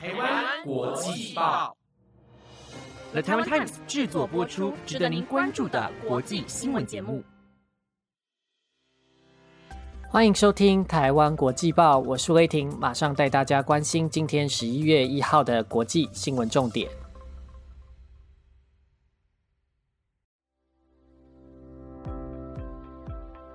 台湾国际报，The Taiwan Times 制作播出，值得您关注的国际新闻节目。欢迎收听台湾国际报，我是威霆，马上带大家关心今天十一月一号的国际新闻重点。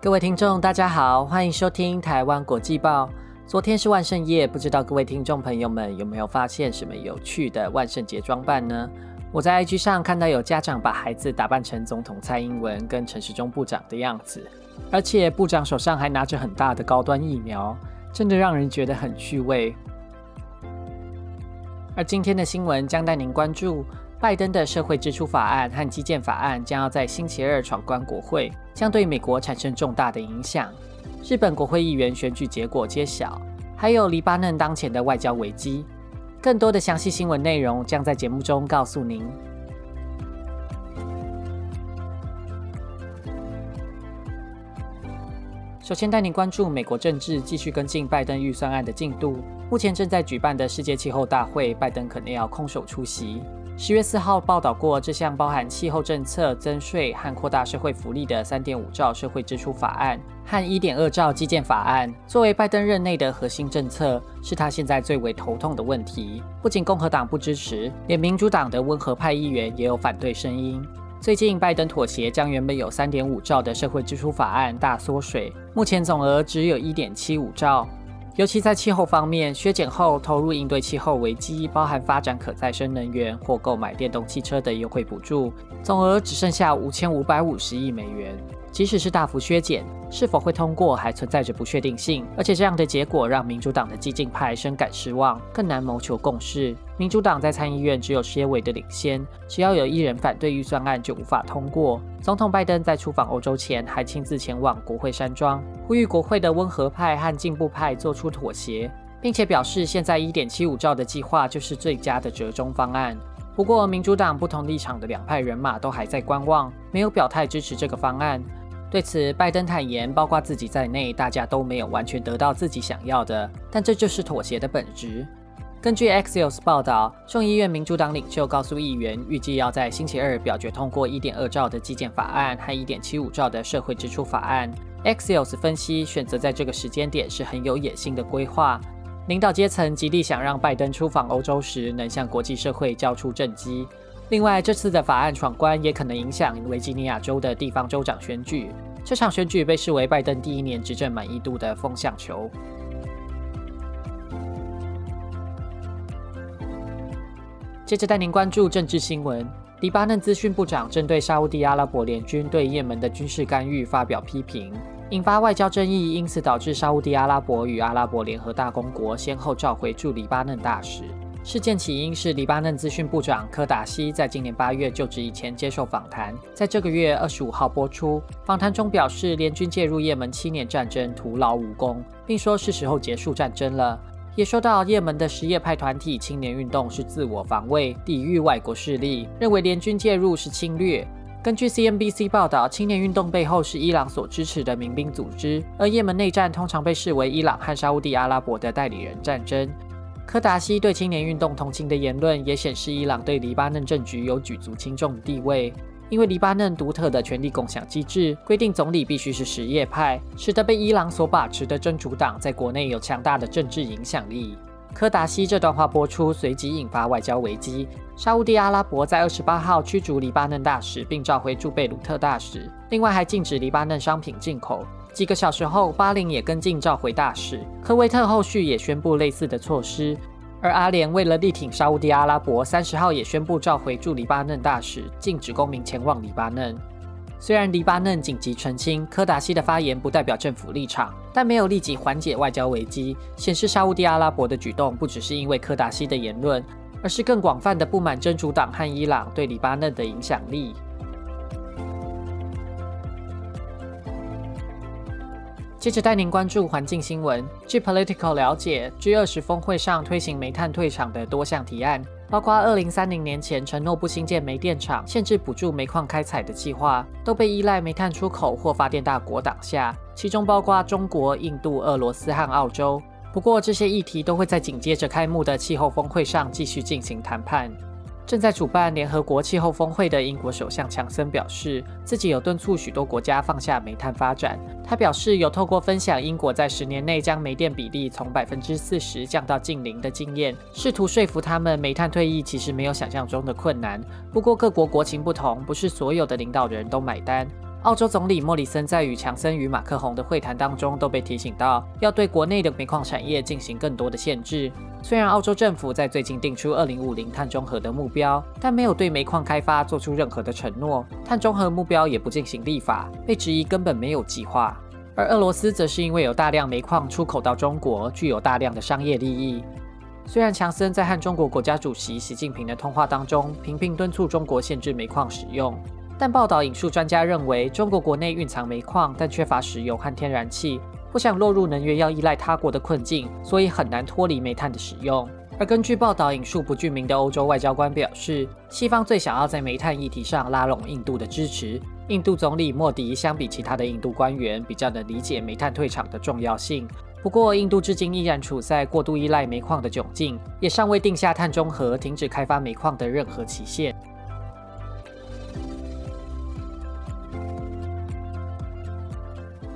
各位听众，大家好，欢迎收听台湾国际报。昨天是万圣夜，不知道各位听众朋友们有没有发现什么有趣的万圣节装扮呢？我在 IG 上看到有家长把孩子打扮成总统蔡英文跟陈时中部长的样子，而且部长手上还拿着很大的高端疫苗，真的让人觉得很趣味。而今天的新闻将带您关注拜登的社会支出法案和基建法案将要在星期二闯关国会，将对美国产生重大的影响。日本国会议员选举结果揭晓，还有黎巴嫩当前的外交危机，更多的详细新闻内容将在节目中告诉您。首先带您关注美国政治，继续跟进拜登预算案的进度。目前正在举办的世界气候大会，拜登肯定要空手出席。十月四号报道过，这项包含气候政策、增税和扩大社会福利的三点五兆社会支出法案和一点二兆基建法案，作为拜登任内的核心政策，是他现在最为头痛的问题。不仅共和党不支持，连民主党的温和派议员也有反对声音。最近，拜登妥协，将原本有三点五兆的社会支出法案大缩水，目前总额只有一点七五兆。尤其在气候方面，削减后投入应对气候危机，包含发展可再生能源或购买电动汽车的优惠补助，总额只剩下五千五百五十亿美元。即使是大幅削减，是否会通过还存在着不确定性。而且这样的结果让民主党的激进派深感失望，更难谋求共识。民主党在参议院只有些微的领先，只要有一人反对预算案就无法通过。总统拜登在出访欧洲前还亲自前往国会山庄，呼吁国会的温和派和进步派做出妥协，并且表示现在一点七五兆的计划就是最佳的折中方案。不过，民主党不同立场的两派人马都还在观望，没有表态支持这个方案。对此，拜登坦言，包括自己在内，大家都没有完全得到自己想要的，但这就是妥协的本质。根据 Axios 报道，众议院民主党领袖告诉议员，预计要在星期二表决通过1.2兆的基建法案和1.75兆的社会支出法案。Axios 分析，选择在这个时间点是很有野心的规划。领导阶层极力想让拜登出访欧洲时，能向国际社会交出政绩。另外，这次的法案闯关也可能影响维吉尼亚州的地方州长选举。这场选举被视为拜登第一年执政满意度的风向球。接着带您关注政治新闻：黎巴嫩资讯部长针对沙地阿拉伯联军对也门的军事干预发表批评，引发外交争议，因此导致沙地阿拉伯与阿拉伯联合大公国先后召回驻黎巴嫩大使。事件起因是黎巴嫩资讯部长科达西在今年八月就职以前接受访谈，在这个月二十五号播出。访谈中表示，联军介入也门七年战争徒劳无功，并说是时候结束战争了。也说到也门的什叶派团体青年运动是自我防卫，抵御外国势力，认为联军介入是侵略。根据 CNBC 报道，青年运动背后是伊朗所支持的民兵组织，而也门内战通常被视为伊朗和沙地阿拉伯的代理人战争。科达西对青年运动同情的言论，也显示伊朗对黎巴嫩政局有举足轻重的地位。因为黎巴嫩独特的权力共享机制规定，总理必须是什叶派，使得被伊朗所把持的真主党在国内有强大的政治影响力。科达西这段话播出，随即引发外交危机。沙地阿拉伯在二十八号驱逐黎巴嫩大使，并召回驻贝鲁特大使，另外还禁止黎巴嫩商品进口。几个小时后，巴林也跟进召回大使，科威特后续也宣布类似的措施，而阿联为了力挺沙地阿拉伯，三十号也宣布召回驻黎巴嫩大使，禁止公民前往黎巴嫩。虽然黎巴嫩紧急澄清科达西的发言不代表政府立场，但没有立即缓解外交危机，显示沙地阿拉伯的举动不只是因为科达西的言论，而是更广泛的不满真主党和伊朗对黎巴嫩的影响力。接着带您关注环境新闻。据 Political 了解，G20 峰会上推行煤炭退场的多项提案，包括2030年前承诺不新建煤电厂、限制补助煤矿开采的计划，都被依赖煤炭出口或发电大国挡下。其中包括中国、印度、俄罗斯和澳洲。不过，这些议题都会在紧接着开幕的气候峰会上继续进行谈判。正在主办联合国气候峰会的英国首相强森表示，自己有敦促许多国家放下煤炭发展。他表示，有透过分享英国在十年内将煤电比例从百分之四十降到近零的经验，试图说服他们煤炭退役其实没有想象中的困难。不过，各国国情不同，不是所有的领导人都买单。澳洲总理莫里森在与强森与马克宏的会谈当中都被提醒到，要对国内的煤矿产业进行更多的限制。虽然澳洲政府在最近定出二零五零碳中和的目标，但没有对煤矿开发做出任何的承诺。碳中和目标也不进行立法，被质疑根本没有计划。而俄罗斯则是因为有大量煤矿出口到中国，具有大量的商业利益。虽然强森在和中国国家主席习近平的通话当中频频敦促中国限制煤矿使用。但报道引述专家认为，中国国内蕴藏煤矿，但缺乏石油和天然气，不想落入能源要依赖他国的困境，所以很难脱离煤炭的使用。而根据报道引述不具名的欧洲外交官表示，西方最想要在煤炭议题上拉拢印度的支持。印度总理莫迪相比其他的印度官员，比较能理解煤炭退场的重要性。不过，印度至今依然处在过度依赖煤矿的窘境，也尚未定下碳中和、停止开发煤矿的任何期限。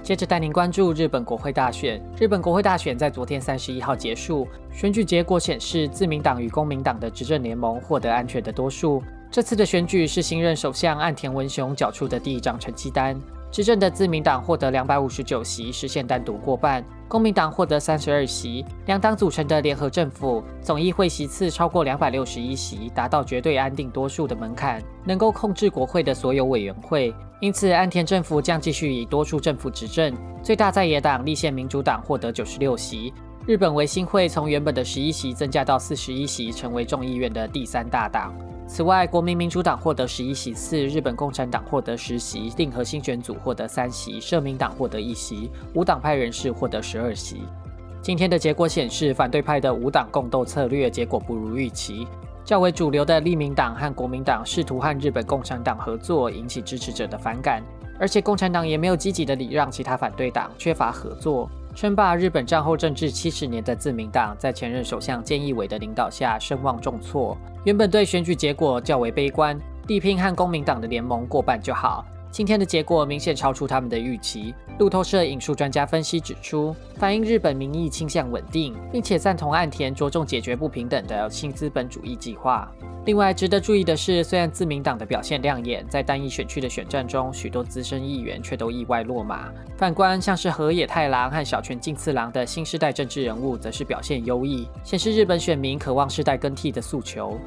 接着带您关注日本国会大选。日本国会大选在昨天三十一号结束，选举结果显示，自民党与公民党的执政联盟获得安全的多数。这次的选举是新任首相岸田文雄缴出的第一张成绩单。执政的自民党获得两百五十九席，实现单独过半；公民党获得三十二席，两党组成的联合政府总议会席次超过两百六十一席，达到绝对安定多数的门槛，能够控制国会的所有委员会。因此，安田政府将继续以多数政府执政。最大在野党立宪民主党获得九十六席。日本维新会从原本的十一席增加到四十一席，成为众议院的第三大党。此外，国民民主党获得十一席次，日本共产党获得十席，定和新选组获得三席，社民党获得一席，无党派人士获得十二席。今天的结果显示，反对派的无党共斗策略结果不如预期。较为主流的立民党和国民党试图和日本共产党合作，引起支持者的反感。而且共产党也没有积极的礼让其他反对党，缺乏合作。称霸日本战后政治七十年的自民党，在前任首相菅义伟的领导下声望重挫。原本对选举结果较为悲观，地拼和公民党的联盟过半就好。今天的结果明显超出他们的预期。路透社引述专家分析指出，反映日本民意倾向稳定，并且赞同岸田着重解决不平等的新资本主义计划。另外，值得注意的是，虽然自民党的表现亮眼，在单一选区的选战中，许多资深议员却都意外落马。反观像是河野太郎和小泉进次郎的新时代政治人物，则是表现优异，显示日本选民渴望世代更替的诉求。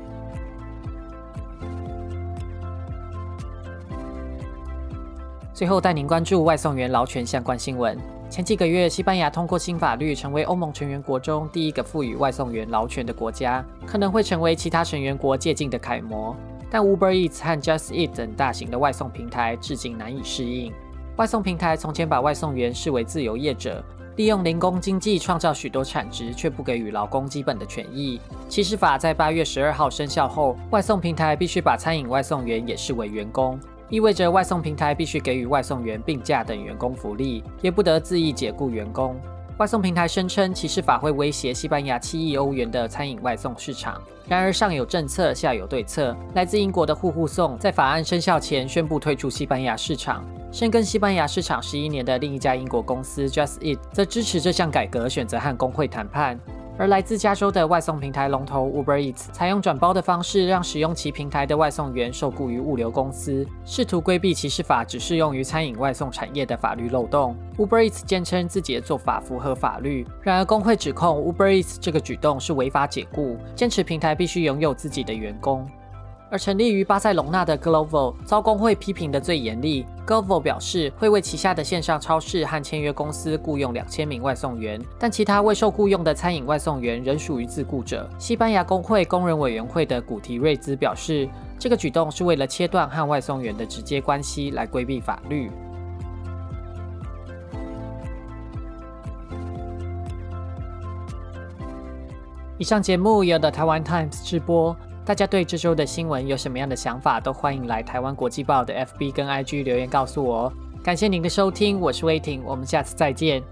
最后带您关注外送员劳权相关新闻。前几个月，西班牙通过新法律，成为欧盟成员国中第一个赋予外送员劳权的国家，可能会成为其他成员国借鉴的楷模。但 Uber Eats 和 Just Eat 等大型的外送平台至今难以适应。外送平台从前把外送员视为自由业者，利用零工经济创造许多产值，却不给予劳工基本的权益。歧视法在八月十二号生效后，外送平台必须把餐饮外送员也视为员工。意味着外送平台必须给予外送员病假等员工福利，也不得恣意解雇员工。外送平台声称歧视法会威胁西班牙七亿欧元的餐饮外送市场。然而上有政策，下有对策。来自英国的户户送在法案生效前宣布退出西班牙市场。深耕西班牙市场十一年的另一家英国公司 Just Eat 则支持这项改革，选择和工会谈判。而来自加州的外送平台龙头 Uber Eats 采用转包的方式，让使用其平台的外送员受雇于物流公司，试图规避歧视法只适用于餐饮外送产业的法律漏洞。Uber Eats 坚称自己的做法符合法律，然而工会指控 Uber Eats 这个举动是违法解雇，坚持平台必须拥有自己的员工。而成立于巴塞隆纳的 Glovo 遭工会批评的最严厉。Glovo 表示会为旗下的线上超市和签约公司雇佣两千名外送员，但其他未受雇佣的餐饮外送员仍属于自雇者。西班牙工会工人委员会的古提瑞兹表示，这个举动是为了切断和外送员的直接关系，来规避法律。以上节目由的台湾 Times 直播。大家对这周的新闻有什么样的想法，都欢迎来台湾国际报的 FB 跟 IG 留言告诉我哦。感谢您的收听，我是威霆，我们下次再见。